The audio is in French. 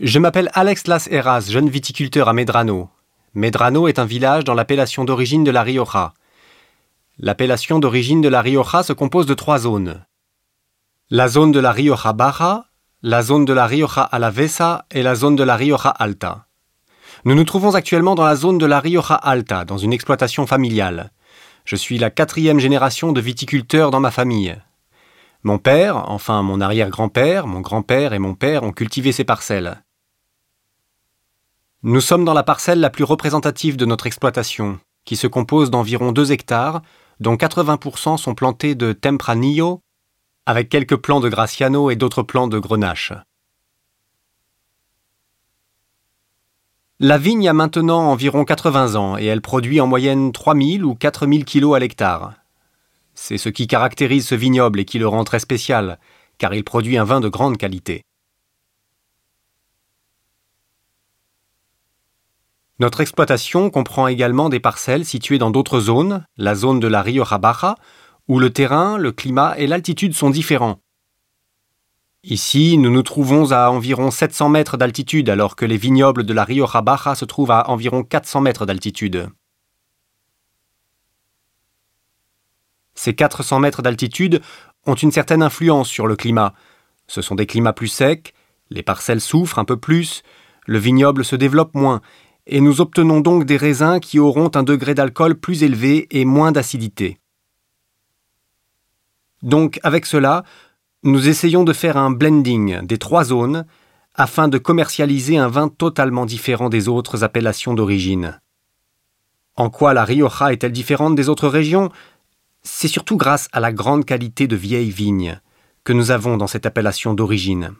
Je m'appelle Alex Las Heras, jeune viticulteur à Medrano. Medrano est un village dans l'appellation d'origine de la Rioja. L'appellation d'origine de la Rioja se compose de trois zones. La zone de la Rioja Baja, la zone de la Rioja Alavesa et la zone de la Rioja Alta. Nous nous trouvons actuellement dans la zone de la Rioja Alta, dans une exploitation familiale. Je suis la quatrième génération de viticulteurs dans ma famille. Mon père, enfin mon arrière-grand-père, mon grand-père et mon père ont cultivé ces parcelles. Nous sommes dans la parcelle la plus représentative de notre exploitation, qui se compose d'environ 2 hectares, dont 80% sont plantés de Tempranillo, avec quelques plants de Graciano et d'autres plants de Grenache. La vigne a maintenant environ 80 ans et elle produit en moyenne 3000 ou 4000 kilos à l'hectare. C'est ce qui caractérise ce vignoble et qui le rend très spécial, car il produit un vin de grande qualité. Notre exploitation comprend également des parcelles situées dans d'autres zones, la zone de la Rioja Baja, où le terrain, le climat et l'altitude sont différents. Ici, nous nous trouvons à environ 700 mètres d'altitude, alors que les vignobles de la Rioja Baja se trouvent à environ 400 mètres d'altitude. Ces 400 mètres d'altitude ont une certaine influence sur le climat. Ce sont des climats plus secs, les parcelles souffrent un peu plus, le vignoble se développe moins, et nous obtenons donc des raisins qui auront un degré d'alcool plus élevé et moins d'acidité. Donc avec cela, nous essayons de faire un blending des trois zones afin de commercialiser un vin totalement différent des autres appellations d'origine. En quoi la Rioja est-elle différente des autres régions? C'est surtout grâce à la grande qualité de vieilles vignes que nous avons dans cette appellation d'origine.